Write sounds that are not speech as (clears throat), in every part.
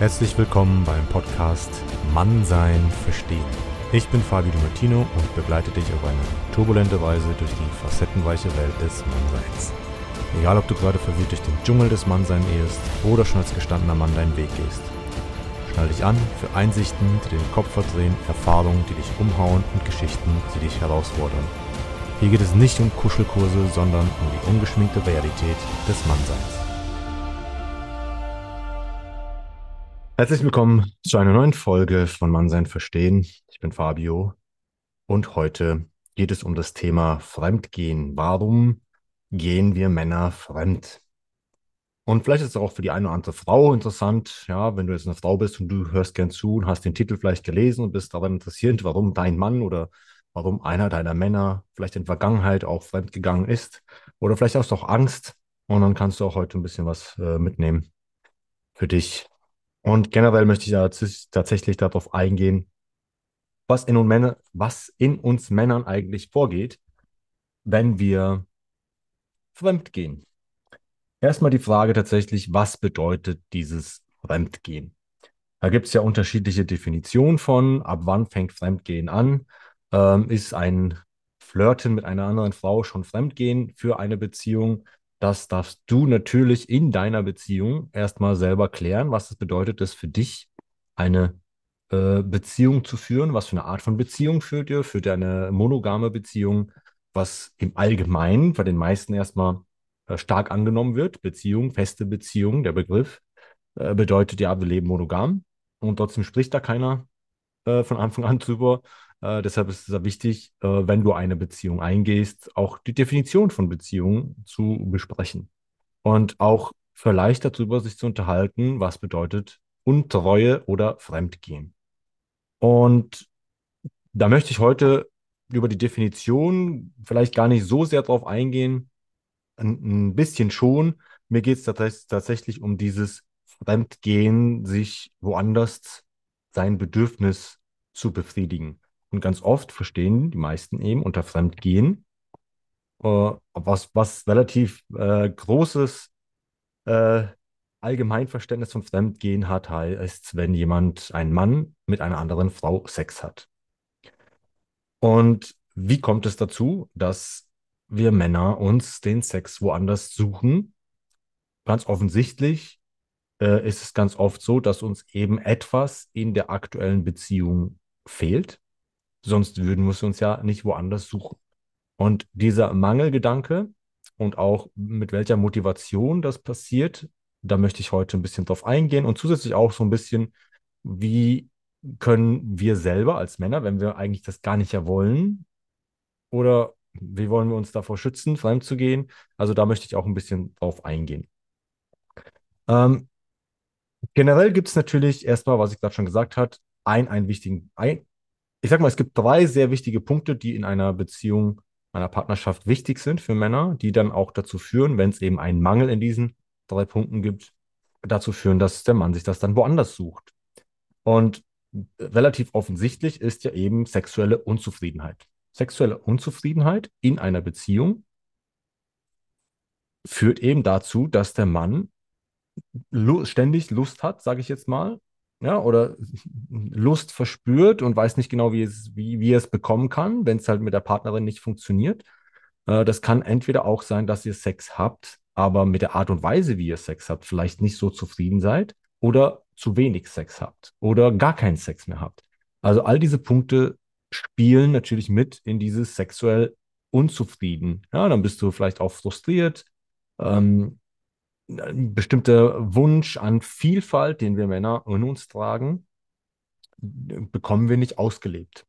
Herzlich willkommen beim Podcast Mannsein verstehen. Ich bin Fabio Di Martino und begleite dich auf eine turbulente Weise durch die facettenreiche Welt des Mannseins. Egal, ob du gerade verwirrt durch den Dschungel des Mannseins irrst oder schon als gestandener Mann deinen Weg gehst. Schnall dich an für Einsichten, die den Kopf verdrehen, Erfahrungen, die dich umhauen und Geschichten, die dich herausfordern. Hier geht es nicht um Kuschelkurse, sondern um die ungeschminkte Realität des Mannseins. Herzlich willkommen zu einer neuen Folge von Mannsein Verstehen. Ich bin Fabio und heute geht es um das Thema Fremdgehen. Warum gehen wir Männer fremd? Und vielleicht ist es auch für die eine oder andere Frau interessant, ja, wenn du jetzt eine Frau bist und du hörst gern zu und hast den Titel vielleicht gelesen und bist daran interessiert, warum dein Mann oder warum einer deiner Männer vielleicht in Vergangenheit auch fremdgegangen ist. Oder vielleicht hast du auch Angst und dann kannst du auch heute ein bisschen was äh, mitnehmen für dich und generell möchte ich ja tatsächlich darauf eingehen, was in, Männer, was in uns Männern eigentlich vorgeht, wenn wir fremdgehen. Erstmal die Frage tatsächlich, was bedeutet dieses Fremdgehen? Da gibt es ja unterschiedliche Definitionen von, ab wann fängt Fremdgehen an? Ähm, ist ein Flirten mit einer anderen Frau schon Fremdgehen für eine Beziehung? Das darfst du natürlich in deiner Beziehung erstmal selber klären, was es bedeutet, das für dich eine äh, Beziehung zu führen. Was für eine Art von Beziehung führt ihr? Führt ihr eine monogame Beziehung, was im Allgemeinen bei den meisten erstmal äh, stark angenommen wird? Beziehung, feste Beziehung, der Begriff äh, bedeutet ja, wir leben monogam und trotzdem spricht da keiner äh, von Anfang an drüber. Äh, deshalb ist es wichtig, äh, wenn du eine Beziehung eingehst, auch die Definition von Beziehung zu besprechen. Und auch vielleicht darüber sich zu unterhalten, was bedeutet Untreue oder Fremdgehen. Und da möchte ich heute über die Definition vielleicht gar nicht so sehr drauf eingehen, ein, ein bisschen schon. Mir geht es tatsächlich um dieses Fremdgehen, sich woanders sein Bedürfnis zu befriedigen. Und ganz oft verstehen die meisten eben unter Fremdgehen, äh, was, was relativ äh, großes äh, Allgemeinverständnis von Fremdgehen hat, heißt, wenn jemand, ein Mann mit einer anderen Frau Sex hat. Und wie kommt es dazu, dass wir Männer uns den Sex woanders suchen? Ganz offensichtlich äh, ist es ganz oft so, dass uns eben etwas in der aktuellen Beziehung fehlt. Sonst würden wir uns ja nicht woanders suchen. Und dieser Mangelgedanke und auch mit welcher Motivation das passiert, da möchte ich heute ein bisschen drauf eingehen und zusätzlich auch so ein bisschen, wie können wir selber als Männer, wenn wir eigentlich das gar nicht ja wollen, oder wie wollen wir uns davor schützen, fremd zu gehen? Also da möchte ich auch ein bisschen drauf eingehen. Ähm, generell gibt es natürlich erstmal, was ich gerade schon gesagt habe, ein, einen wichtigen, ein, ich sag mal, es gibt drei sehr wichtige Punkte, die in einer Beziehung, einer Partnerschaft wichtig sind für Männer, die dann auch dazu führen, wenn es eben einen Mangel in diesen drei Punkten gibt, dazu führen, dass der Mann sich das dann woanders sucht. Und relativ offensichtlich ist ja eben sexuelle Unzufriedenheit. Sexuelle Unzufriedenheit in einer Beziehung führt eben dazu, dass der Mann ständig Lust hat, sage ich jetzt mal, ja, oder Lust verspürt und weiß nicht genau, wie, es, wie, wie es bekommen kann, wenn es halt mit der Partnerin nicht funktioniert. Äh, das kann entweder auch sein, dass ihr Sex habt, aber mit der Art und Weise, wie ihr Sex habt, vielleicht nicht so zufrieden seid oder zu wenig Sex habt oder gar keinen Sex mehr habt. Also all diese Punkte spielen natürlich mit in dieses sexuell unzufrieden. Ja, dann bist du vielleicht auch frustriert. Ähm, ein bestimmter Wunsch an Vielfalt, den wir Männer in uns tragen, bekommen wir nicht ausgelebt.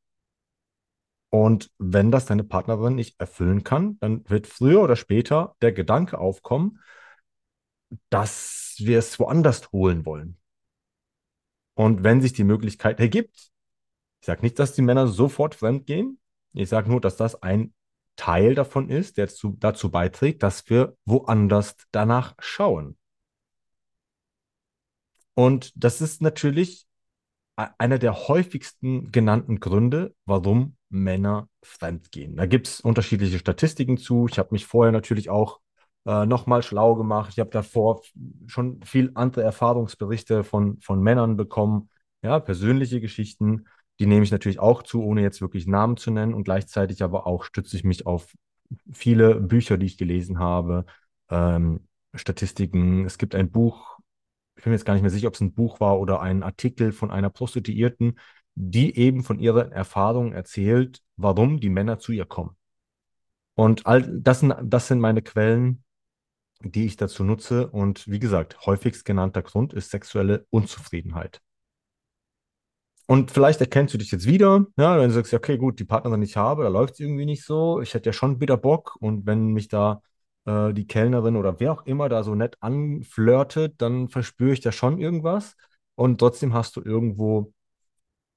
Und wenn das deine Partnerin nicht erfüllen kann, dann wird früher oder später der Gedanke aufkommen, dass wir es woanders holen wollen. Und wenn sich die Möglichkeit ergibt, ich sage nicht, dass die Männer sofort fremd gehen, ich sage nur, dass das ein Teil davon ist, der zu, dazu beiträgt, dass wir woanders danach schauen. Und das ist natürlich einer der häufigsten genannten Gründe, warum Männer fremdgehen. Da gibt es unterschiedliche Statistiken zu. Ich habe mich vorher natürlich auch äh, nochmal schlau gemacht. Ich habe davor schon viel andere Erfahrungsberichte von, von Männern bekommen, ja, persönliche Geschichten. Die nehme ich natürlich auch zu, ohne jetzt wirklich Namen zu nennen. Und gleichzeitig aber auch stütze ich mich auf viele Bücher, die ich gelesen habe, ähm, Statistiken. Es gibt ein Buch, ich bin mir jetzt gar nicht mehr sicher, ob es ein Buch war oder ein Artikel von einer Prostituierten, die eben von ihren Erfahrungen erzählt, warum die Männer zu ihr kommen. Und all das sind, das sind meine Quellen, die ich dazu nutze. Und wie gesagt, häufigst genannter Grund ist sexuelle Unzufriedenheit. Und vielleicht erkennst du dich jetzt wieder, ja, wenn du sagst, okay, gut, die Partnerin, die ich habe, da läuft es irgendwie nicht so. Ich hätte ja schon wieder Bock. Und wenn mich da äh, die Kellnerin oder wer auch immer da so nett anflirtet, dann verspüre ich da schon irgendwas. Und trotzdem hast du irgendwo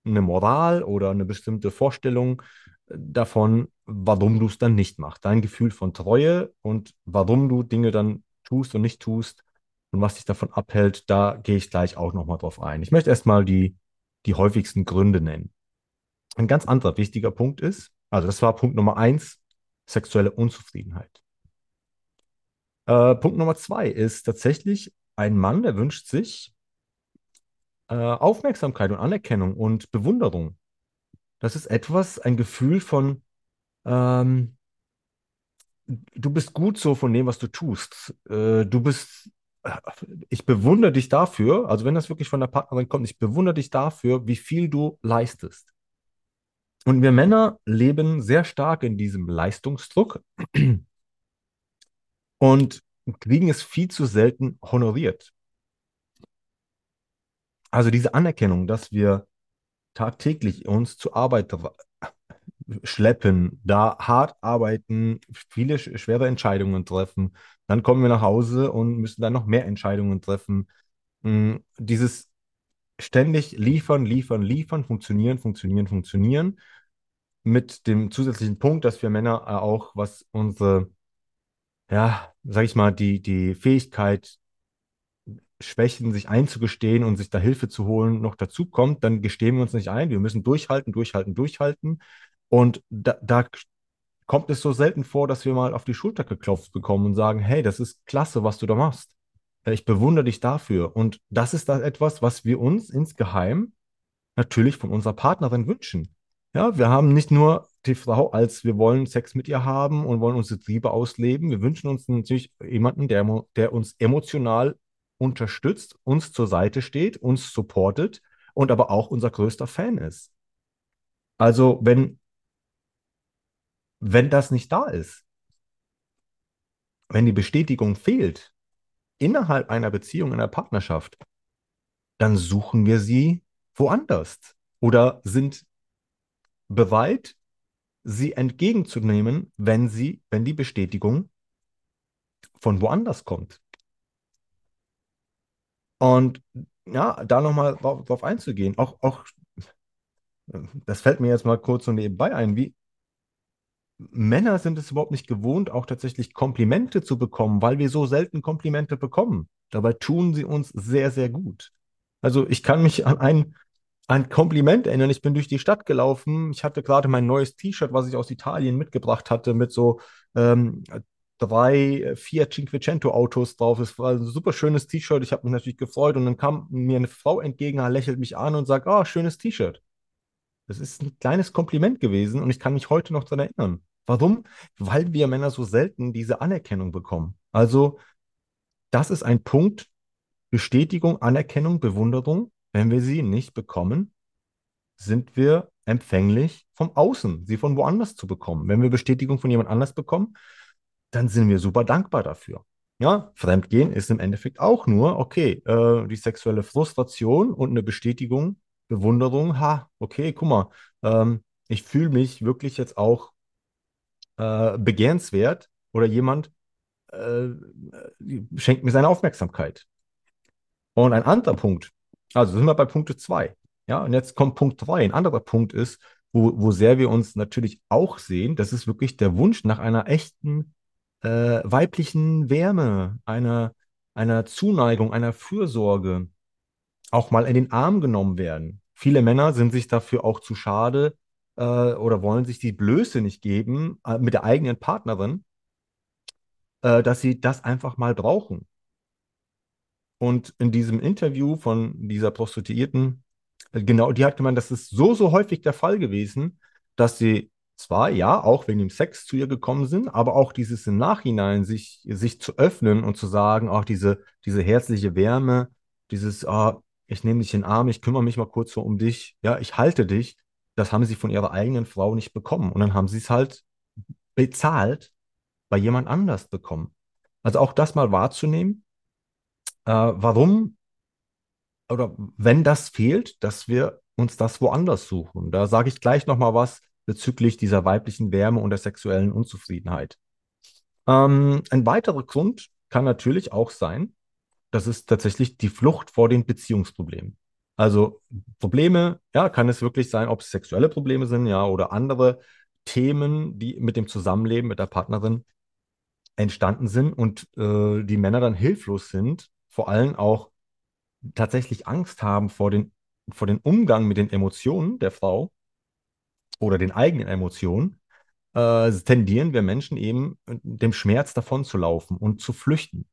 eine Moral oder eine bestimmte Vorstellung äh, davon, warum du es dann nicht machst. Dein Gefühl von Treue und warum du Dinge dann tust und nicht tust und was dich davon abhält, da gehe ich gleich auch nochmal drauf ein. Ich möchte erstmal die, die häufigsten Gründe nennen. Ein ganz anderer wichtiger Punkt ist, also das war Punkt Nummer eins, sexuelle Unzufriedenheit. Äh, Punkt Nummer zwei ist tatsächlich ein Mann, der wünscht sich äh, Aufmerksamkeit und Anerkennung und Bewunderung. Das ist etwas, ein Gefühl von, ähm, du bist gut so von dem, was du tust. Äh, du bist, ich bewundere dich dafür, also wenn das wirklich von der Partnerin kommt, ich bewundere dich dafür, wie viel du leistest. Und wir Männer leben sehr stark in diesem Leistungsdruck (clears throat) und kriegen es viel zu selten honoriert. Also diese Anerkennung, dass wir tagtäglich uns zur Arbeit schleppen, da hart arbeiten, viele schwere Entscheidungen treffen, dann kommen wir nach Hause und müssen dann noch mehr Entscheidungen treffen. Hm, dieses ständig liefern, liefern, liefern, funktionieren, funktionieren, funktionieren, mit dem zusätzlichen Punkt, dass wir Männer auch, was unsere, ja, sag ich mal, die, die Fähigkeit Schwächen sich einzugestehen und sich da Hilfe zu holen, noch dazu kommt, dann gestehen wir uns nicht ein. Wir müssen durchhalten, durchhalten, durchhalten. Und da, da kommt es so selten vor, dass wir mal auf die Schulter geklopft bekommen und sagen, hey, das ist klasse, was du da machst. Äh, ich bewundere dich dafür. Und das ist da etwas, was wir uns insgeheim natürlich von unserer Partnerin wünschen. Ja, wir haben nicht nur die Frau als wir wollen Sex mit ihr haben und wollen unsere Triebe ausleben. Wir wünschen uns natürlich jemanden, der, der uns emotional unterstützt, uns zur Seite steht, uns supportet und aber auch unser größter Fan ist. Also wenn, wenn das nicht da ist, wenn die Bestätigung fehlt innerhalb einer Beziehung, einer Partnerschaft, dann suchen wir sie woanders oder sind bereit, sie entgegenzunehmen, wenn sie, wenn die Bestätigung von woanders kommt. Und ja, da nochmal drauf, einzugehen, auch, auch, das fällt mir jetzt mal kurz so nebenbei ein, wie Männer sind es überhaupt nicht gewohnt, auch tatsächlich Komplimente zu bekommen, weil wir so selten Komplimente bekommen. Dabei tun sie uns sehr, sehr gut. Also ich kann mich an ein, ein Kompliment erinnern. Ich bin durch die Stadt gelaufen. Ich hatte gerade mein neues T-Shirt, was ich aus Italien mitgebracht hatte, mit so ähm, drei äh, Fiat Cinquecento Autos drauf. Es war ein super schönes T-Shirt. Ich habe mich natürlich gefreut und dann kam mir eine Frau entgegen, lächelt mich an und sagt, oh, schönes T-Shirt. Das ist ein kleines Kompliment gewesen und ich kann mich heute noch daran erinnern. Warum? Weil wir Männer so selten diese Anerkennung bekommen. Also, das ist ein Punkt, Bestätigung, Anerkennung, Bewunderung. Wenn wir sie nicht bekommen, sind wir empfänglich vom Außen, sie von woanders zu bekommen. Wenn wir Bestätigung von jemand anders bekommen, dann sind wir super dankbar dafür. Ja, Fremdgehen ist im Endeffekt auch nur, okay, äh, die sexuelle Frustration und eine Bestätigung, Bewunderung, ha, okay, guck mal, ähm, ich fühle mich wirklich jetzt auch äh, begehrenswert oder jemand äh, schenkt mir seine Aufmerksamkeit. Und ein anderer Punkt, also sind wir bei Punkte 2. Ja, und jetzt kommt Punkt 3. Ein anderer Punkt ist, wo, wo sehr wir uns natürlich auch sehen, das ist wirklich der Wunsch nach einer echten äh, weiblichen Wärme, einer, einer Zuneigung, einer Fürsorge auch mal in den Arm genommen werden. Viele Männer sind sich dafür auch zu schade äh, oder wollen sich die Blöße nicht geben äh, mit der eigenen Partnerin, äh, dass sie das einfach mal brauchen. Und in diesem Interview von dieser Prostituierten, äh, genau, die hat gemeint, das ist so, so häufig der Fall gewesen, dass sie zwar, ja, auch wegen dem Sex zu ihr gekommen sind, aber auch dieses im Nachhinein sich, sich zu öffnen und zu sagen, auch diese, diese herzliche Wärme, dieses, ah, ich nehme dich in den Arm, ich kümmere mich mal kurz so um dich, ja, ich halte dich, das haben sie von ihrer eigenen Frau nicht bekommen. Und dann haben sie es halt bezahlt bei jemand anders bekommen. Also auch das mal wahrzunehmen, äh, warum oder wenn das fehlt, dass wir uns das woanders suchen. Da sage ich gleich nochmal was bezüglich dieser weiblichen Wärme und der sexuellen Unzufriedenheit. Ähm, ein weiterer Grund kann natürlich auch sein, das ist tatsächlich die Flucht vor den Beziehungsproblemen. Also Probleme, ja, kann es wirklich sein, ob es sexuelle Probleme sind, ja, oder andere Themen, die mit dem Zusammenleben mit der Partnerin entstanden sind und äh, die Männer dann hilflos sind, vor allem auch tatsächlich Angst haben vor den, vor den Umgang mit den Emotionen der Frau oder den eigenen Emotionen, äh, tendieren wir Menschen eben dem Schmerz davon zu laufen und zu flüchten.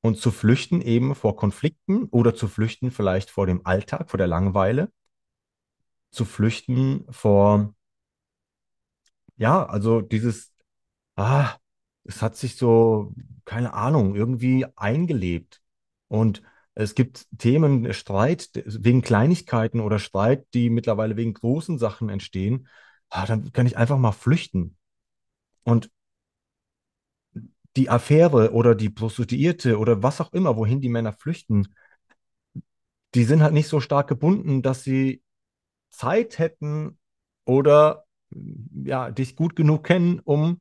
Und zu flüchten eben vor Konflikten oder zu flüchten vielleicht vor dem Alltag, vor der Langeweile, zu flüchten vor, ja, also dieses, ah, es hat sich so, keine Ahnung, irgendwie eingelebt. Und es gibt Themen, Streit wegen Kleinigkeiten oder Streit, die mittlerweile wegen großen Sachen entstehen. Ah, dann kann ich einfach mal flüchten. Und die Affäre oder die Prostituierte oder was auch immer, wohin die Männer flüchten, die sind halt nicht so stark gebunden, dass sie Zeit hätten oder ja, dich gut genug kennen, um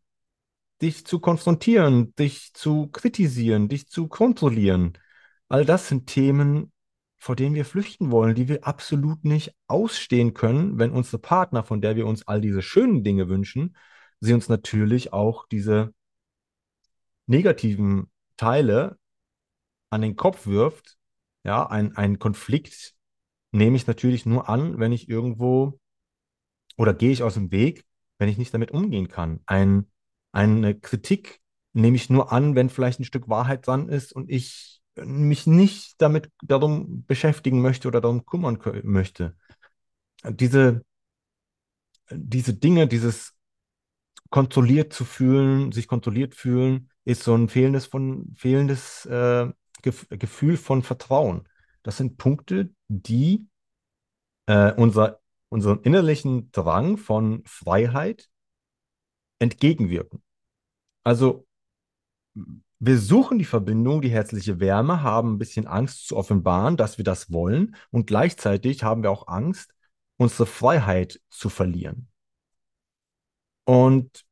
dich zu konfrontieren, dich zu kritisieren, dich zu kontrollieren. All das sind Themen, vor denen wir flüchten wollen, die wir absolut nicht ausstehen können, wenn unsere Partner, von der wir uns all diese schönen Dinge wünschen, sie uns natürlich auch diese negativen Teile an den Kopf wirft. Ja, ein, ein Konflikt nehme ich natürlich nur an, wenn ich irgendwo oder gehe ich aus dem Weg, wenn ich nicht damit umgehen kann. Ein, eine Kritik nehme ich nur an, wenn vielleicht ein Stück Wahrheit dran ist und ich mich nicht damit darum beschäftigen möchte oder darum kümmern möchte. Diese, diese Dinge, dieses kontrolliert zu fühlen, sich kontrolliert fühlen, ist so ein fehlendes von fehlendes äh, Gef Gefühl von Vertrauen. Das sind Punkte, die äh, unser, unseren innerlichen Drang von Freiheit entgegenwirken. Also wir suchen die Verbindung, die herzliche Wärme, haben ein bisschen Angst zu offenbaren, dass wir das wollen und gleichzeitig haben wir auch Angst, unsere Freiheit zu verlieren. Und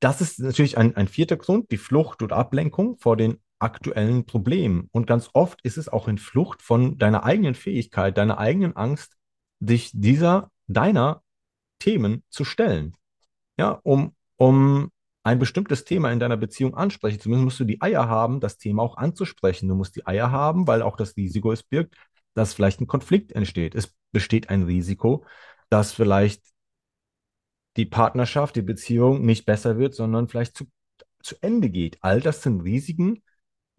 das ist natürlich ein, ein vierter Grund, die Flucht und Ablenkung vor den aktuellen Problemen. Und ganz oft ist es auch in Flucht von deiner eigenen Fähigkeit, deiner eigenen Angst, dich dieser, deiner Themen zu stellen. Ja, um, um ein bestimmtes Thema in deiner Beziehung ansprechen zu müssen, musst du die Eier haben, das Thema auch anzusprechen. Du musst die Eier haben, weil auch das Risiko es birgt, dass vielleicht ein Konflikt entsteht. Es besteht ein Risiko, dass vielleicht die Partnerschaft, die Beziehung nicht besser wird, sondern vielleicht zu, zu Ende geht. All das sind Risiken,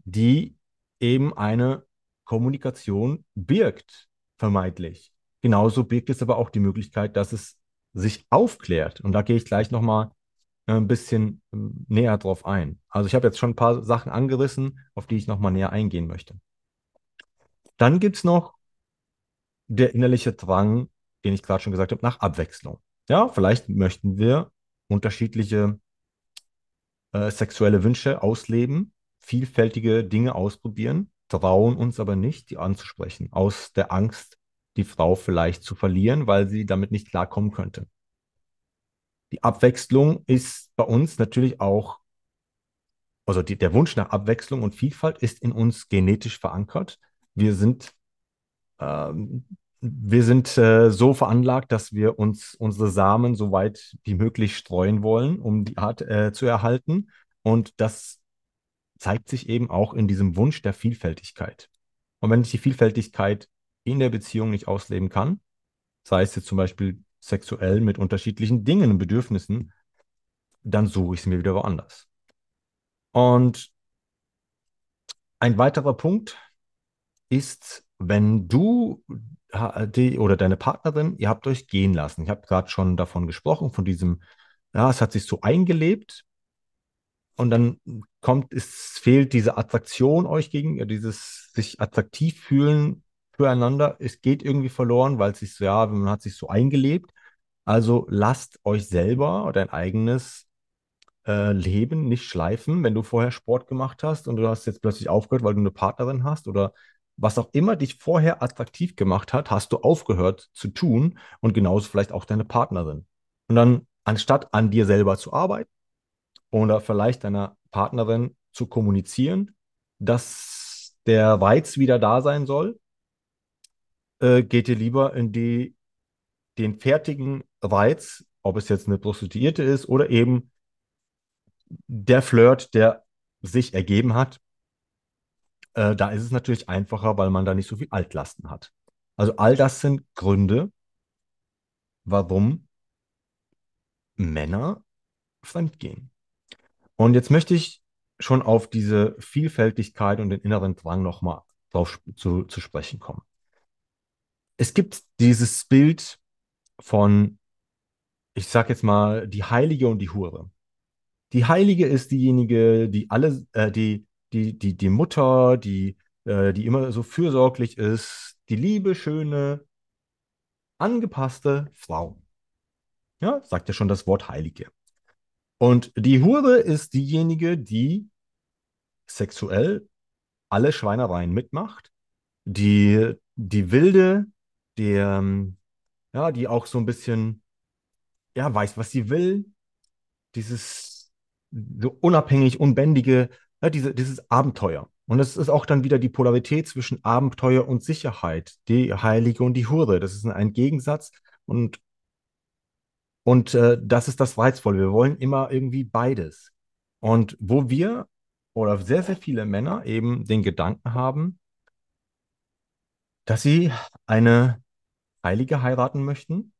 die eben eine Kommunikation birgt, vermeintlich. Genauso birgt es aber auch die Möglichkeit, dass es sich aufklärt. Und da gehe ich gleich nochmal äh, ein bisschen ähm, näher drauf ein. Also ich habe jetzt schon ein paar Sachen angerissen, auf die ich nochmal näher eingehen möchte. Dann gibt es noch der innerliche Drang, den ich gerade schon gesagt habe, nach Abwechslung. Ja, vielleicht möchten wir unterschiedliche äh, sexuelle Wünsche ausleben, vielfältige Dinge ausprobieren, trauen uns aber nicht, die anzusprechen, aus der Angst, die Frau vielleicht zu verlieren, weil sie damit nicht klarkommen könnte. Die Abwechslung ist bei uns natürlich auch, also die, der Wunsch nach Abwechslung und Vielfalt ist in uns genetisch verankert. Wir sind ähm, wir sind äh, so veranlagt, dass wir uns unsere Samen so weit wie möglich streuen wollen, um die Art äh, zu erhalten. Und das zeigt sich eben auch in diesem Wunsch der Vielfältigkeit. Und wenn ich die Vielfältigkeit in der Beziehung nicht ausleben kann, sei es jetzt zum Beispiel sexuell mit unterschiedlichen Dingen und Bedürfnissen, dann suche ich es mir wieder woanders. Und ein weiterer Punkt ist, wenn du die oder deine Partnerin, ihr habt euch gehen lassen. Ich habe gerade schon davon gesprochen, von diesem, ja, es hat sich so eingelebt und dann kommt, es fehlt diese Attraktion euch gegen, dieses sich attraktiv fühlen füreinander. Es geht irgendwie verloren, weil es sich so, ja, man hat sich so eingelebt. Also lasst euch selber dein eigenes äh, Leben nicht schleifen, wenn du vorher Sport gemacht hast und du hast jetzt plötzlich aufgehört, weil du eine Partnerin hast oder was auch immer dich vorher attraktiv gemacht hat, hast du aufgehört zu tun und genauso vielleicht auch deine Partnerin. Und dann, anstatt an dir selber zu arbeiten oder vielleicht deiner Partnerin zu kommunizieren, dass der Reiz wieder da sein soll, äh, geht ihr lieber in die, den fertigen Reiz, ob es jetzt eine Prostituierte ist oder eben der Flirt, der sich ergeben hat, äh, da ist es natürlich einfacher, weil man da nicht so viel Altlasten hat. Also all das sind Gründe, warum Männer fremdgehen. Und jetzt möchte ich schon auf diese Vielfältigkeit und den inneren Drang nochmal drauf zu, zu sprechen kommen. Es gibt dieses Bild von, ich sag jetzt mal, die Heilige und die Hure. Die Heilige ist diejenige, die alle, äh, die, die, die, die Mutter, die, äh, die immer so fürsorglich ist, die liebe, schöne, angepasste Frau. Ja, sagt ja schon das Wort Heilige. Und die Hure ist diejenige, die sexuell alle Schweinereien mitmacht, die, die wilde, ähm, ja, die auch so ein bisschen, ja, weiß, was sie will, dieses so unabhängig, unbändige, ja, diese, dieses Abenteuer. Und es ist auch dann wieder die Polarität zwischen Abenteuer und Sicherheit, die Heilige und die Hure. Das ist ein Gegensatz und, und äh, das ist das Reizvolle. Wir wollen immer irgendwie beides. Und wo wir oder sehr, sehr viele Männer eben den Gedanken haben, dass sie eine Heilige heiraten möchten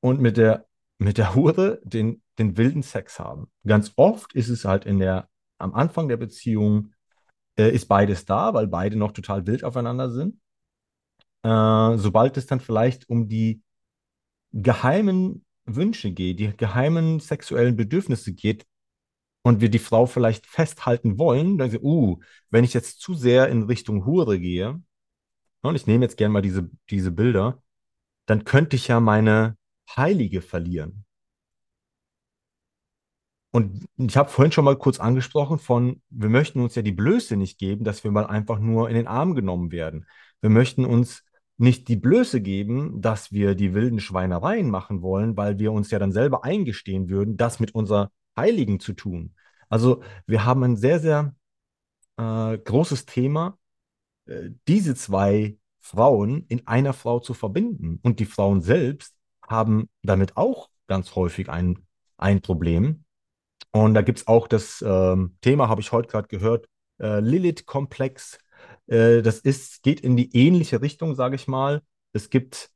und mit der, mit der Hure den den wilden Sex haben. Ganz oft ist es halt in der, am Anfang der Beziehung äh, ist beides da, weil beide noch total wild aufeinander sind. Äh, sobald es dann vielleicht um die geheimen Wünsche geht, die geheimen sexuellen Bedürfnisse geht und wir die Frau vielleicht festhalten wollen, dann sie, uh, wenn ich jetzt zu sehr in Richtung Hure gehe, und ich nehme jetzt gerne mal diese, diese Bilder, dann könnte ich ja meine Heilige verlieren. Und ich habe vorhin schon mal kurz angesprochen von, wir möchten uns ja die Blöße nicht geben, dass wir mal einfach nur in den Arm genommen werden. Wir möchten uns nicht die Blöße geben, dass wir die wilden Schweinereien machen wollen, weil wir uns ja dann selber eingestehen würden, das mit unserer Heiligen zu tun. Also wir haben ein sehr, sehr äh, großes Thema, äh, diese zwei Frauen in einer Frau zu verbinden. Und die Frauen selbst haben damit auch ganz häufig ein, ein Problem, und da gibt es auch das ähm, Thema, habe ich heute gerade gehört, äh, Lilith-Komplex. Äh, das ist, geht in die ähnliche Richtung, sage ich mal. Es gibt,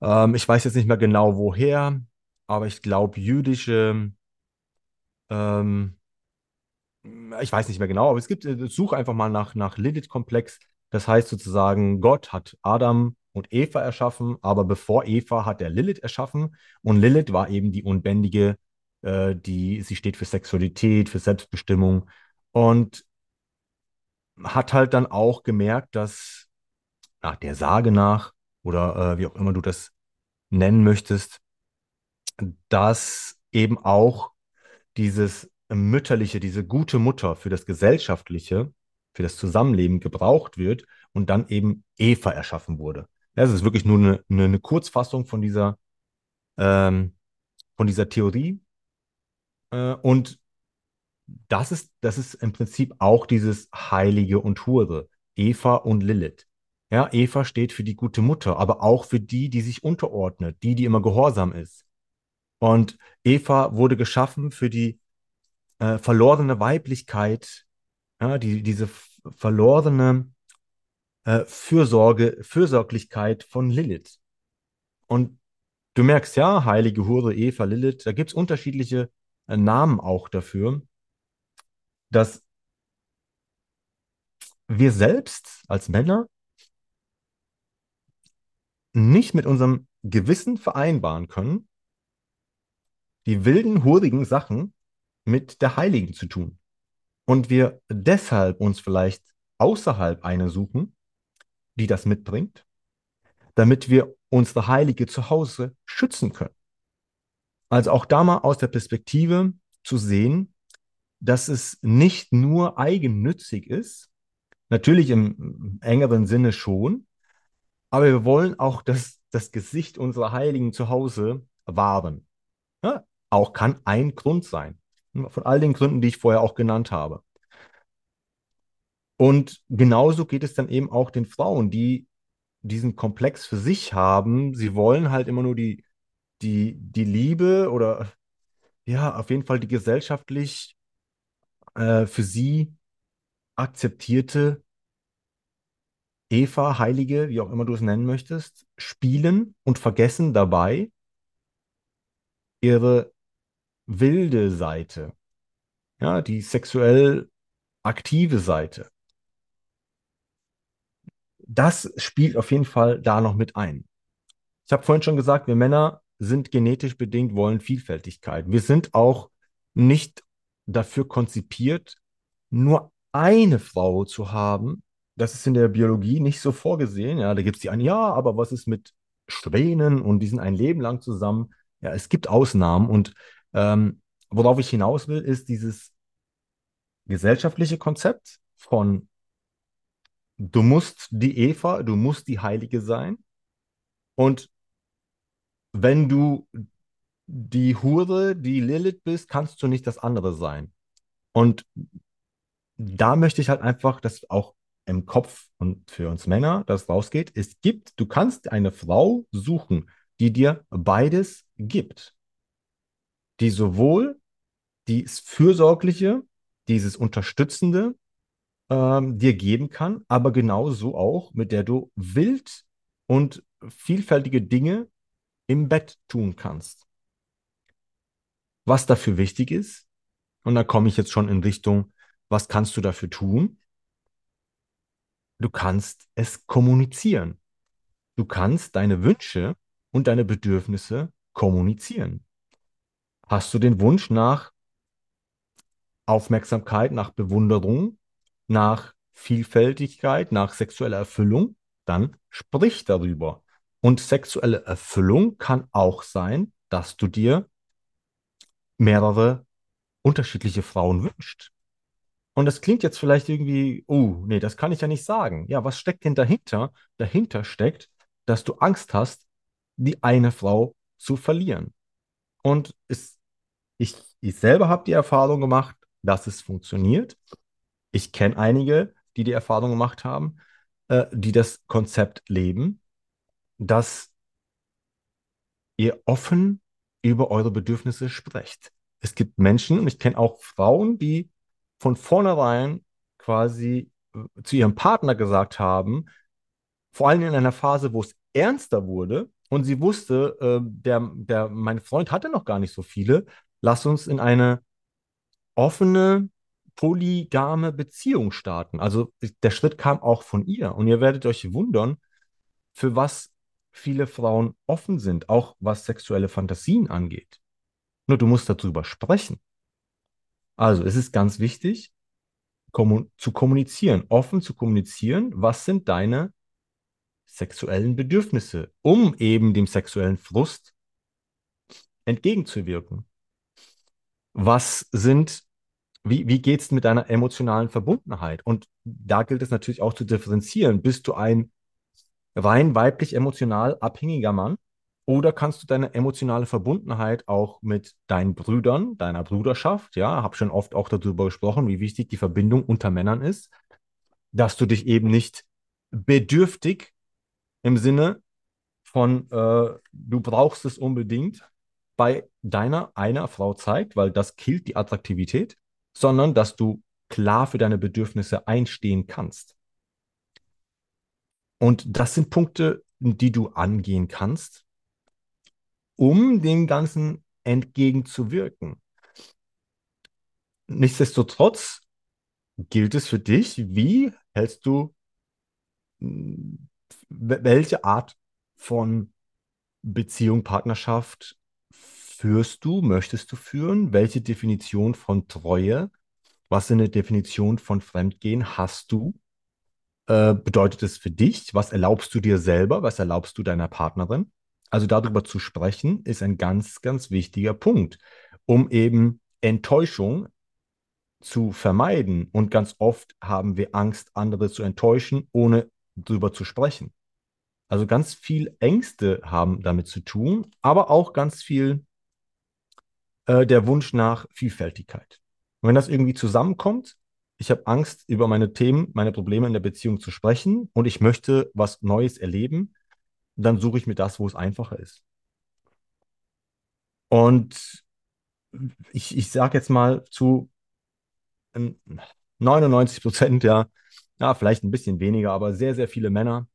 ähm, ich weiß jetzt nicht mehr genau woher, aber ich glaube, jüdische, ähm, ich weiß nicht mehr genau, aber es gibt, äh, such einfach mal nach, nach Lilith-Komplex. Das heißt sozusagen, Gott hat Adam und Eva erschaffen, aber bevor Eva hat er Lilith erschaffen und Lilith war eben die unbändige äh, die, sie steht für Sexualität, für Selbstbestimmung und hat halt dann auch gemerkt, dass nach der Sage nach oder äh, wie auch immer du das nennen möchtest, dass eben auch dieses mütterliche, diese gute Mutter für das gesellschaftliche, für das Zusammenleben gebraucht wird und dann eben Eva erschaffen wurde. Das ist wirklich nur eine, eine, Kurzfassung von dieser, ähm, von dieser Theorie. Äh, und das ist, das ist im Prinzip auch dieses Heilige und Hure, Eva und Lilith. Ja, Eva steht für die gute Mutter, aber auch für die, die sich unterordnet, die, die immer gehorsam ist. Und Eva wurde geschaffen für die äh, verlorene Weiblichkeit, ja, die, diese verlorene äh, Fürsorge, Fürsorglichkeit von Lilith. Und du merkst ja, heilige Hure, Eva, Lilith, da gibt es unterschiedliche Namen auch dafür, dass wir selbst als Männer nicht mit unserem Gewissen vereinbaren können, die wilden, hurigen Sachen mit der Heiligen zu tun. Und wir deshalb uns vielleicht außerhalb eine suchen, die das mitbringt, damit wir unsere Heilige zu Hause schützen können. Also auch da mal aus der Perspektive zu sehen, dass es nicht nur eigennützig ist, natürlich im engeren Sinne schon, aber wir wollen auch das, das Gesicht unserer Heiligen zu Hause wahren. Ja, auch kann ein Grund sein. Von all den Gründen, die ich vorher auch genannt habe. Und genauso geht es dann eben auch den Frauen, die diesen Komplex für sich haben. Sie wollen halt immer nur die, die, die Liebe oder ja, auf jeden Fall die gesellschaftlich äh, für sie akzeptierte Eva, Heilige, wie auch immer du es nennen möchtest, spielen und vergessen dabei ihre wilde Seite, ja, die sexuell aktive Seite. Das spielt auf jeden Fall da noch mit ein. Ich habe vorhin schon gesagt, wir Männer sind genetisch bedingt, wollen Vielfältigkeit. Wir sind auch nicht dafür konzipiert, nur eine Frau zu haben. Das ist in der Biologie nicht so vorgesehen. Ja, da gibt es die einen, ja, aber was ist mit Schwänen und die sind ein Leben lang zusammen? Ja, es gibt Ausnahmen und ähm, worauf ich hinaus will, ist dieses gesellschaftliche Konzept von du musst die Eva, du musst die Heilige sein und wenn du die Hure, die Lilith bist, kannst du nicht das andere sein. Und da möchte ich halt einfach, dass auch im Kopf und für uns Männer das rausgeht. Es gibt, du kannst eine Frau suchen, die dir beides gibt. Die sowohl dieses Fürsorgliche, dieses Unterstützende ähm, dir geben kann, aber genauso auch, mit der du wild und vielfältige Dinge im Bett tun kannst. Was dafür wichtig ist, und da komme ich jetzt schon in Richtung, was kannst du dafür tun? Du kannst es kommunizieren. Du kannst deine Wünsche und deine Bedürfnisse kommunizieren. Hast du den Wunsch nach Aufmerksamkeit, nach Bewunderung, nach Vielfältigkeit, nach sexueller Erfüllung, dann sprich darüber. Und sexuelle Erfüllung kann auch sein, dass du dir mehrere unterschiedliche Frauen wünscht. Und das klingt jetzt vielleicht irgendwie, oh, nee, das kann ich ja nicht sagen. Ja, was steckt denn dahinter? Dahinter steckt, dass du Angst hast, die eine Frau zu verlieren. Und es, ich, ich selber habe die Erfahrung gemacht, dass es funktioniert. Ich kenne einige, die die Erfahrung gemacht haben, äh, die das Konzept leben dass ihr offen über eure Bedürfnisse sprecht. Es gibt Menschen, und ich kenne auch Frauen, die von vornherein quasi äh, zu ihrem Partner gesagt haben, vor allem in einer Phase, wo es ernster wurde und sie wusste, äh, der, der, mein Freund hatte noch gar nicht so viele, lass uns in eine offene, polygame Beziehung starten. Also der Schritt kam auch von ihr und ihr werdet euch wundern, für was viele Frauen offen sind, auch was sexuelle Fantasien angeht. Nur du musst darüber sprechen. Also es ist ganz wichtig, kommun zu kommunizieren, offen zu kommunizieren, was sind deine sexuellen Bedürfnisse, um eben dem sexuellen Frust entgegenzuwirken. Was sind, wie, wie geht es mit deiner emotionalen Verbundenheit? Und da gilt es natürlich auch zu differenzieren. Bist du ein rein weiblich emotional abhängiger Mann? Oder kannst du deine emotionale Verbundenheit auch mit deinen Brüdern, deiner Bruderschaft, ja, habe schon oft auch darüber gesprochen, wie wichtig die Verbindung unter Männern ist, dass du dich eben nicht bedürftig im Sinne von äh, du brauchst es unbedingt bei deiner einer Frau zeigt, weil das killt die Attraktivität, sondern dass du klar für deine Bedürfnisse einstehen kannst. Und das sind Punkte, die du angehen kannst, um dem Ganzen entgegenzuwirken. Nichtsdestotrotz gilt es für dich, wie hältst du, welche Art von Beziehung, Partnerschaft führst du, möchtest du führen? Welche Definition von Treue, was für eine Definition von Fremdgehen hast du? Äh, bedeutet es für dich? Was erlaubst du dir selber? Was erlaubst du deiner Partnerin? Also darüber zu sprechen, ist ein ganz, ganz wichtiger Punkt, um eben Enttäuschung zu vermeiden. Und ganz oft haben wir Angst, andere zu enttäuschen, ohne darüber zu sprechen. Also ganz viel Ängste haben damit zu tun, aber auch ganz viel äh, der Wunsch nach Vielfältigkeit. Und wenn das irgendwie zusammenkommt, ich habe Angst, über meine Themen, meine Probleme in der Beziehung zu sprechen und ich möchte was Neues erleben, dann suche ich mir das, wo es einfacher ist. Und ich, ich sage jetzt mal zu 99 Prozent, ja, ja, vielleicht ein bisschen weniger, aber sehr, sehr viele Männer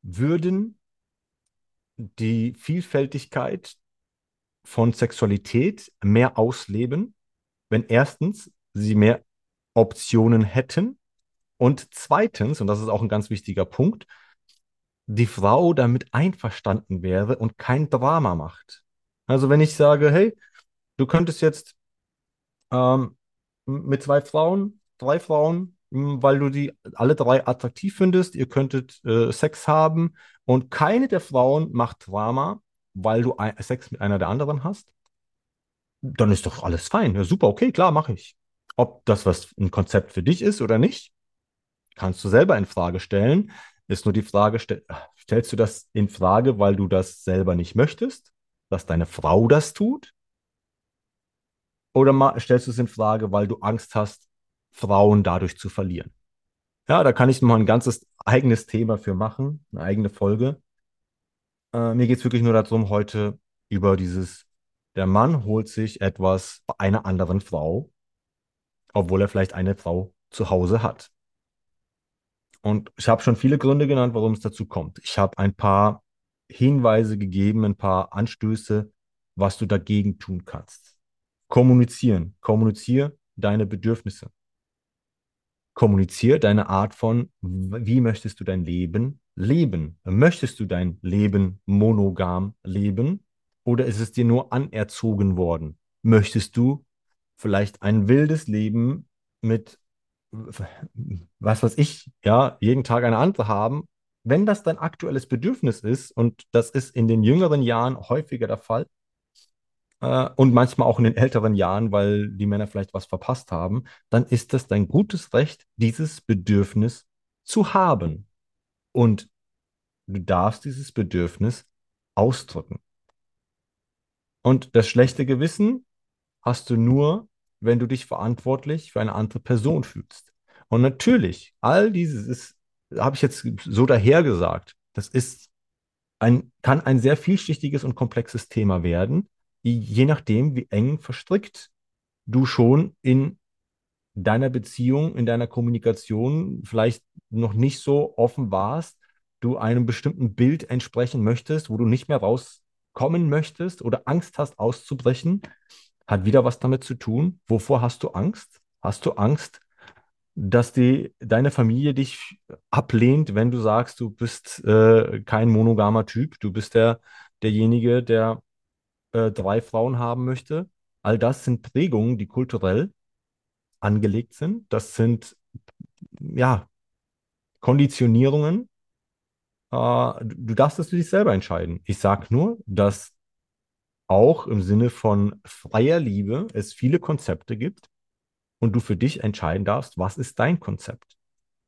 würden die Vielfältigkeit von Sexualität mehr ausleben, wenn erstens sie mehr Optionen hätten und zweitens, und das ist auch ein ganz wichtiger Punkt, die Frau damit einverstanden wäre und kein Drama macht. Also wenn ich sage, hey, du könntest jetzt ähm, mit zwei Frauen, drei Frauen, weil du die alle drei attraktiv findest, ihr könntet äh, Sex haben und keine der Frauen macht Drama, weil du Sex mit einer der anderen hast, dann ist doch alles fein. Ja, super, okay, klar, mache ich. Ob das was ein Konzept für dich ist oder nicht, kannst du selber in Frage stellen. Ist nur die Frage, stell, stellst du das in Frage, weil du das selber nicht möchtest, dass deine Frau das tut? Oder stellst du es in Frage, weil du Angst hast, Frauen dadurch zu verlieren? Ja, da kann ich mal ein ganzes eigenes Thema für machen, eine eigene Folge. Äh, mir geht es wirklich nur darum, heute über dieses, der Mann holt sich etwas bei einer anderen Frau, obwohl er vielleicht eine Frau zu Hause hat. Und ich habe schon viele Gründe genannt, warum es dazu kommt. Ich habe ein paar Hinweise gegeben, ein paar Anstöße, was du dagegen tun kannst. Kommunizieren. Kommuniziere deine Bedürfnisse. Kommuniziere deine Art von, wie möchtest du dein Leben leben? Möchtest du dein Leben monogam leben oder ist es dir nur anerzogen worden? Möchtest du vielleicht ein wildes Leben mit, was weiß ich, ja, jeden Tag eine andere haben? Wenn das dein aktuelles Bedürfnis ist, und das ist in den jüngeren Jahren häufiger der Fall, äh, und manchmal auch in den älteren Jahren, weil die Männer vielleicht was verpasst haben, dann ist das dein gutes Recht, dieses Bedürfnis zu haben. Und du darfst dieses Bedürfnis ausdrücken. Und das schlechte Gewissen hast du nur, wenn du dich verantwortlich für eine andere Person fühlst. Und natürlich, all dieses ist, habe ich jetzt so dahergesagt, das ist ein, kann ein sehr vielschichtiges und komplexes Thema werden, je nachdem, wie eng verstrickt du schon in deiner Beziehung, in deiner Kommunikation vielleicht noch nicht so offen warst, du einem bestimmten Bild entsprechen möchtest, wo du nicht mehr rauskommen möchtest oder Angst hast auszubrechen, hat wieder was damit zu tun. Wovor hast du Angst? Hast du Angst, dass die, deine Familie dich ablehnt, wenn du sagst, du bist äh, kein monogamer Typ, du bist der, derjenige, der äh, drei Frauen haben möchte. All das sind Prägungen, die kulturell angelegt sind. Das sind ja Konditionierungen. Äh, du darfst es für dich selber entscheiden. Ich sage nur, dass auch im Sinne von freier Liebe es viele Konzepte gibt und du für dich entscheiden darfst, was ist dein Konzept.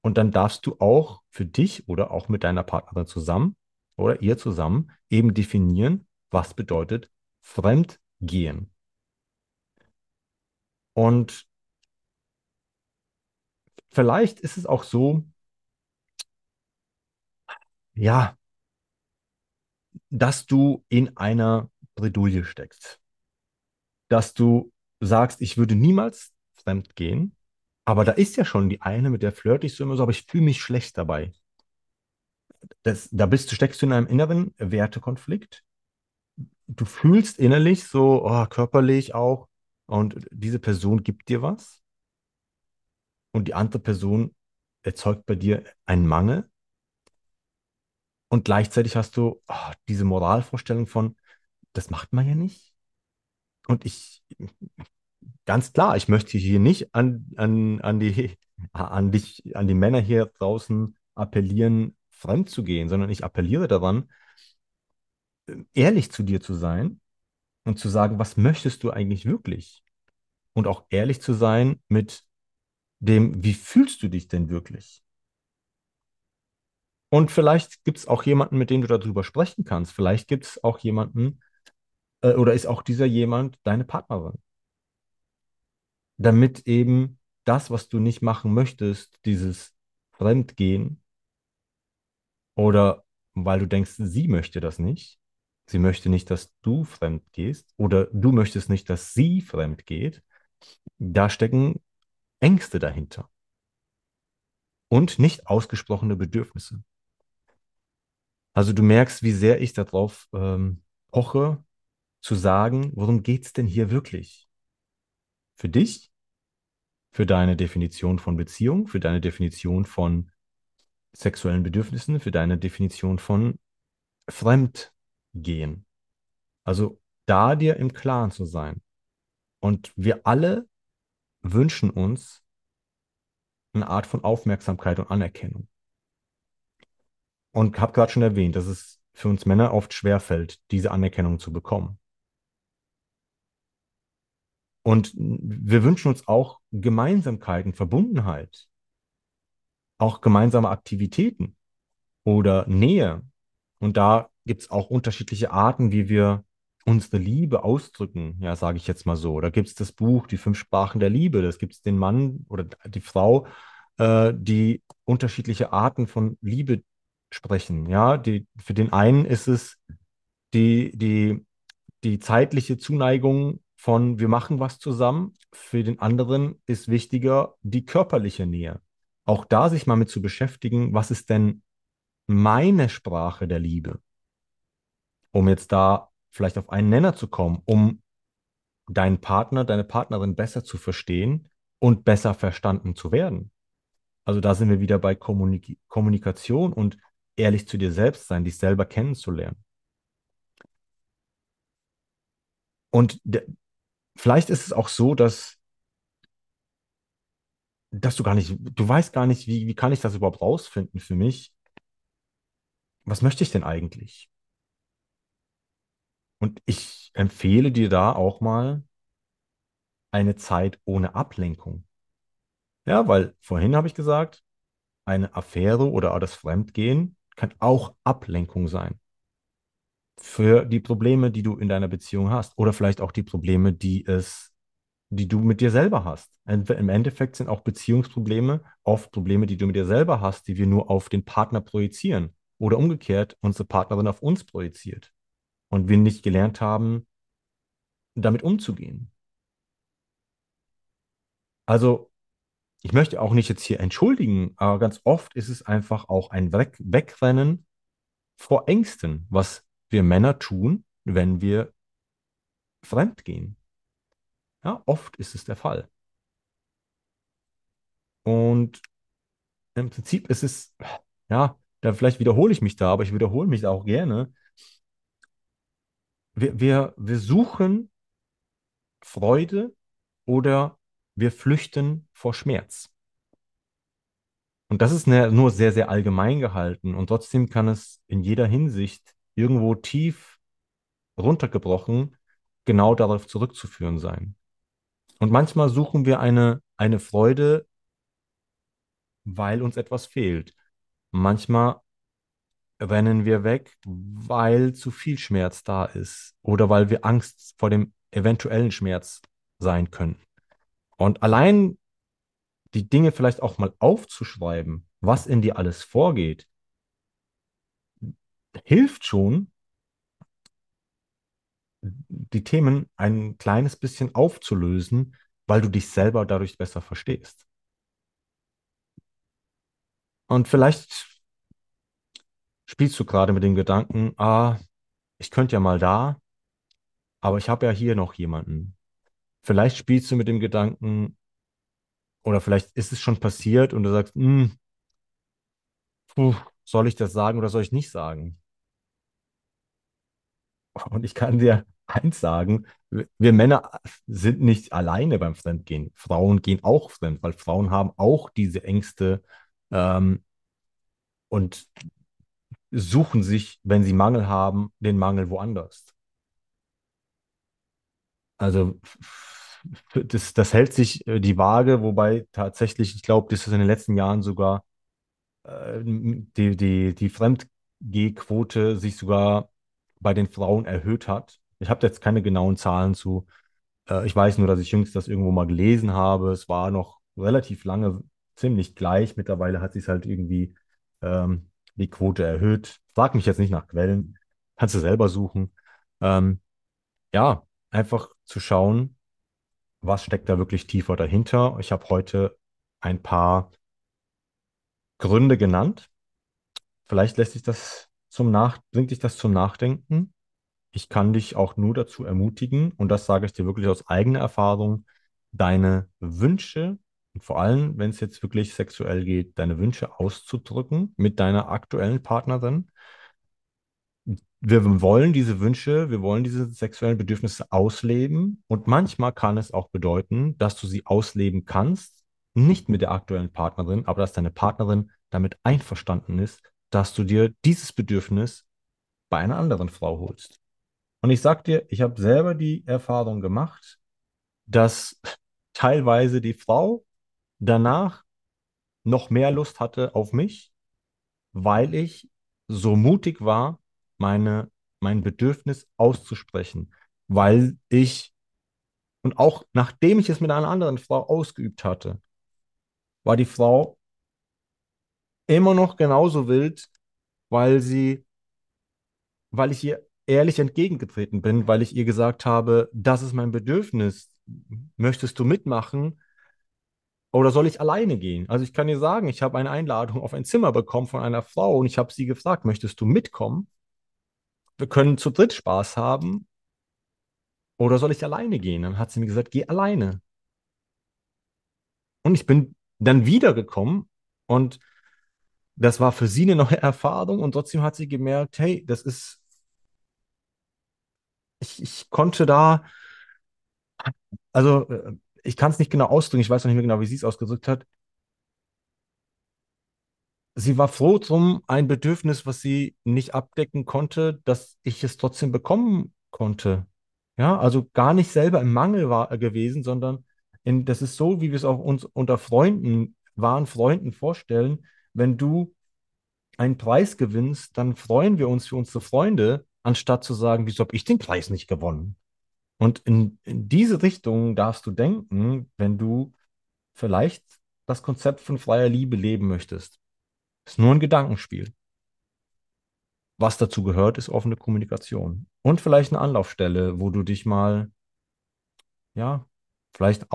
Und dann darfst du auch für dich oder auch mit deiner Partnerin zusammen oder ihr zusammen eben definieren, was bedeutet Fremdgehen. Und vielleicht ist es auch so, ja, dass du in einer Bredouille steckst. Dass du sagst, ich würde niemals fremd gehen, aber da ist ja schon die eine, mit der flirte ich so immer so, aber ich fühle mich schlecht dabei. Das, da bist du, steckst du in einem inneren Wertekonflikt du fühlst innerlich so, oh, körperlich auch, und diese Person gibt dir was und die andere Person erzeugt bei dir einen Mangel und gleichzeitig hast du oh, diese Moralvorstellung von, das macht man ja nicht. Und ich, ganz klar, ich möchte hier nicht an, an, an die, an dich, an die Männer hier draußen appellieren, fremd zu gehen, sondern ich appelliere daran, ehrlich zu dir zu sein und zu sagen, was möchtest du eigentlich wirklich? Und auch ehrlich zu sein mit dem, wie fühlst du dich denn wirklich? Und vielleicht gibt es auch jemanden, mit dem du darüber sprechen kannst. Vielleicht gibt es auch jemanden, äh, oder ist auch dieser jemand deine Partnerin? Damit eben das, was du nicht machen möchtest, dieses Fremdgehen, oder weil du denkst, sie möchte das nicht, sie möchte nicht, dass du fremd gehst, oder du möchtest nicht, dass sie fremd geht, da stecken Ängste dahinter und nicht ausgesprochene Bedürfnisse. Also du merkst, wie sehr ich darauf ähm, poche, zu sagen, worum geht es denn hier wirklich? Für dich, für deine Definition von Beziehung, für deine Definition von sexuellen Bedürfnissen, für deine Definition von Fremdgehen. Also da dir im Klaren zu sein. Und wir alle wünschen uns eine Art von Aufmerksamkeit und Anerkennung. Und habe gerade schon erwähnt, dass es für uns Männer oft schwerfällt, diese Anerkennung zu bekommen. Und wir wünschen uns auch Gemeinsamkeiten, Verbundenheit, auch gemeinsame Aktivitäten oder Nähe. Und da gibt es auch unterschiedliche Arten, wie wir unsere Liebe ausdrücken, ja, sage ich jetzt mal so. Da gibt es das Buch Die fünf Sprachen der Liebe. Das gibt es den Mann oder die Frau, äh, die unterschiedliche Arten von Liebe sprechen. Ja, die, für den einen ist es die, die, die zeitliche Zuneigung von wir machen was zusammen. Für den anderen ist wichtiger die körperliche Nähe. Auch da sich mal mit zu beschäftigen, was ist denn meine Sprache der Liebe? Um jetzt da vielleicht auf einen Nenner zu kommen, um deinen Partner, deine Partnerin besser zu verstehen und besser verstanden zu werden. Also da sind wir wieder bei Kommunik Kommunikation und ehrlich zu dir selbst sein, dich selber kennenzulernen. Und vielleicht ist es auch so, dass, dass du gar nicht, du weißt gar nicht, wie, wie kann ich das überhaupt rausfinden für mich? Was möchte ich denn eigentlich? Und ich empfehle dir da auch mal eine Zeit ohne Ablenkung. Ja, weil vorhin habe ich gesagt, eine Affäre oder das Fremdgehen kann auch Ablenkung sein für die Probleme, die du in deiner Beziehung hast oder vielleicht auch die Probleme, die es, die du mit dir selber hast. Im Endeffekt sind auch Beziehungsprobleme oft Probleme, die du mit dir selber hast, die wir nur auf den Partner projizieren oder umgekehrt unsere Partnerin auf uns projiziert und wir nicht gelernt haben, damit umzugehen. Also ich möchte auch nicht jetzt hier entschuldigen, aber ganz oft ist es einfach auch ein Weg Wegrennen vor Ängsten, was wir Männer tun, wenn wir fremd gehen. Ja, oft ist es der Fall. Und im Prinzip ist es, ja, da vielleicht wiederhole ich mich da, aber ich wiederhole mich da auch gerne. Wir, wir, wir suchen Freude oder wir flüchten vor Schmerz. Und das ist ne, nur sehr, sehr allgemein gehalten. Und trotzdem kann es in jeder Hinsicht irgendwo tief runtergebrochen genau darauf zurückzuführen sein. Und manchmal suchen wir eine, eine Freude, weil uns etwas fehlt. Manchmal rennen wir weg, weil zu viel Schmerz da ist oder weil wir Angst vor dem eventuellen Schmerz sein können. Und allein die Dinge vielleicht auch mal aufzuschreiben, was in dir alles vorgeht, hilft schon, die Themen ein kleines bisschen aufzulösen, weil du dich selber dadurch besser verstehst. Und vielleicht spielst du gerade mit dem Gedanken, ah, ich könnte ja mal da aber ich habe ja hier noch jemanden. Vielleicht spielst du mit dem Gedanken, oder vielleicht ist es schon passiert und du sagst, hm, puh, soll ich das sagen oder soll ich nicht sagen? (laughs) Und ich kann dir eins sagen, wir Männer sind nicht alleine beim Fremdgehen. Frauen gehen auch fremd, weil Frauen haben auch diese Ängste ähm, und suchen sich, wenn sie Mangel haben, den Mangel woanders. Also (laughs) das, das hält sich äh, die Waage, wobei tatsächlich, ich glaube, das ist in den letzten Jahren sogar äh, die, die, die Fremdgehquote sich sogar bei den Frauen erhöht hat. Ich habe jetzt keine genauen Zahlen zu. Äh, ich weiß nur, dass ich jüngst das irgendwo mal gelesen habe. Es war noch relativ lange ziemlich gleich. Mittlerweile hat sich halt irgendwie ähm, die Quote erhöht. Frag mich jetzt nicht nach Quellen. Kannst du selber suchen. Ähm, ja, einfach zu schauen, was steckt da wirklich tiefer dahinter. Ich habe heute ein paar Gründe genannt. Vielleicht lässt sich das zum Nach bringt dich das zum Nachdenken. Ich kann dich auch nur dazu ermutigen, und das sage ich dir wirklich aus eigener Erfahrung, deine Wünsche, und vor allem, wenn es jetzt wirklich sexuell geht, deine Wünsche auszudrücken mit deiner aktuellen Partnerin. Wir wollen diese Wünsche, wir wollen diese sexuellen Bedürfnisse ausleben. Und manchmal kann es auch bedeuten, dass du sie ausleben kannst, nicht mit der aktuellen Partnerin, aber dass deine Partnerin damit einverstanden ist, dass du dir dieses Bedürfnis bei einer anderen Frau holst. Und ich sag dir, ich habe selber die Erfahrung gemacht, dass (laughs) teilweise die Frau danach noch mehr Lust hatte auf mich, weil ich so mutig war, meine, mein Bedürfnis auszusprechen, weil ich und auch nachdem ich es mit einer anderen Frau ausgeübt hatte, war die Frau immer noch genauso wild, weil sie, weil ich ihr ehrlich entgegengetreten bin, weil ich ihr gesagt habe, das ist mein Bedürfnis. Möchtest du mitmachen? Oder soll ich alleine gehen? Also ich kann dir sagen, ich habe eine Einladung auf ein Zimmer bekommen von einer Frau und ich habe sie gefragt, möchtest du mitkommen? Wir können zu dritt Spaß haben. Oder soll ich alleine gehen? Dann hat sie mir gesagt, geh alleine. Und ich bin dann wiedergekommen und das war für sie eine neue (laughs) Erfahrung und trotzdem hat sie gemerkt, hey, das ist, ich, ich konnte da, also äh, ich kann es nicht genau ausdrücken, ich weiß noch nicht mehr genau, wie sie es ausgedrückt hat. Sie war froh drum, ein Bedürfnis, was sie nicht abdecken konnte, dass ich es trotzdem bekommen konnte. Ja, also gar nicht selber im Mangel war äh, gewesen, sondern in, das ist so, wie wir es auch uns unter Freunden, wahren Freunden vorstellen. Wenn du einen Preis gewinnst, dann freuen wir uns für unsere Freunde, anstatt zu sagen, wieso habe ich den Preis nicht gewonnen? Und in, in diese Richtung darfst du denken, wenn du vielleicht das Konzept von freier Liebe leben möchtest. Ist nur ein Gedankenspiel. Was dazu gehört, ist offene Kommunikation. Und vielleicht eine Anlaufstelle, wo du dich mal, ja, vielleicht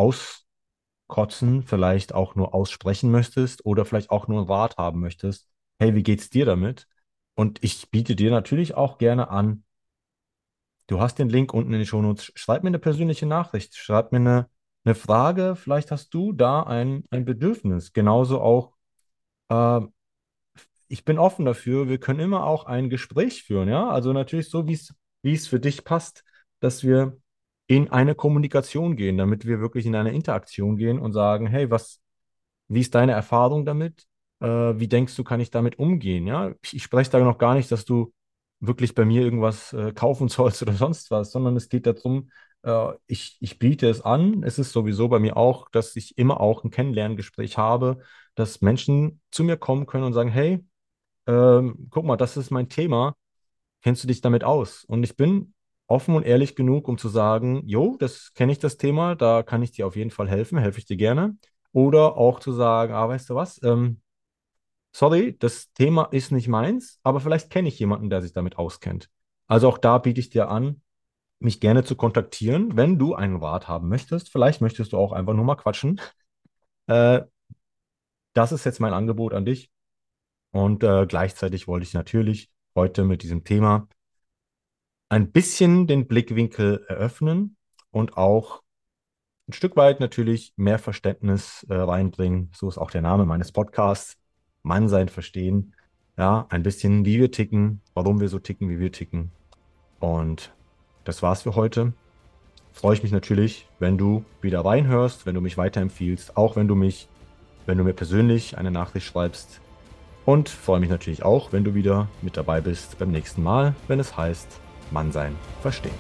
auskotzen, vielleicht auch nur aussprechen möchtest oder vielleicht auch nur einen Rat haben möchtest. Hey, wie geht's dir damit? Und ich biete dir natürlich auch gerne an, Du hast den Link unten in den Shownotes. Schreib mir eine persönliche Nachricht. Schreib mir eine, eine Frage. Vielleicht hast du da ein, ein Bedürfnis. Genauso auch, äh, ich bin offen dafür. Wir können immer auch ein Gespräch führen. Ja, also natürlich so, wie es wie es für dich passt, dass wir in eine Kommunikation gehen, damit wir wirklich in eine Interaktion gehen und sagen, hey, was, wie ist deine Erfahrung damit? Äh, wie denkst du, kann ich damit umgehen? Ja, ich, ich spreche da noch gar nicht, dass du wirklich bei mir irgendwas äh, kaufen (laughs) sollst oder sonst was, sondern es geht darum, äh, ich, ich biete es an. Es ist sowieso bei mir auch, dass ich immer auch ein Kennenlerngespräch habe, dass Menschen zu mir kommen können und sagen, hey, ähm, guck mal, das ist mein Thema. Kennst du dich damit aus? Und ich bin offen und ehrlich genug, um zu sagen, jo, das kenne ich das Thema, da kann ich dir auf jeden Fall helfen, helfe ich dir gerne. Oder auch zu sagen, ah, weißt du was, ähm, sorry, das Thema ist nicht meins, aber vielleicht kenne ich jemanden, der sich damit auskennt. Also auch da biete ich dir an, mich gerne zu kontaktieren, wenn du einen Rat haben möchtest. Vielleicht möchtest du auch einfach nur mal quatschen. Äh, das ist jetzt mein Angebot an dich. Und äh, gleichzeitig wollte ich natürlich heute mit diesem Thema ein bisschen den Blickwinkel eröffnen und auch ein Stück weit natürlich mehr Verständnis äh, reinbringen. So ist auch der Name meines Podcasts. Mannsein verstehen. Ja, ein bisschen, wie wir ticken, warum wir so ticken, wie wir ticken. Und das war's für heute. Freue ich mich natürlich, wenn du wieder reinhörst, wenn du mich weiterempfiehlst, auch wenn du mich, wenn du mir persönlich eine Nachricht schreibst. Und freue mich natürlich auch, wenn du wieder mit dabei bist beim nächsten Mal, wenn es heißt Mannsein verstehen.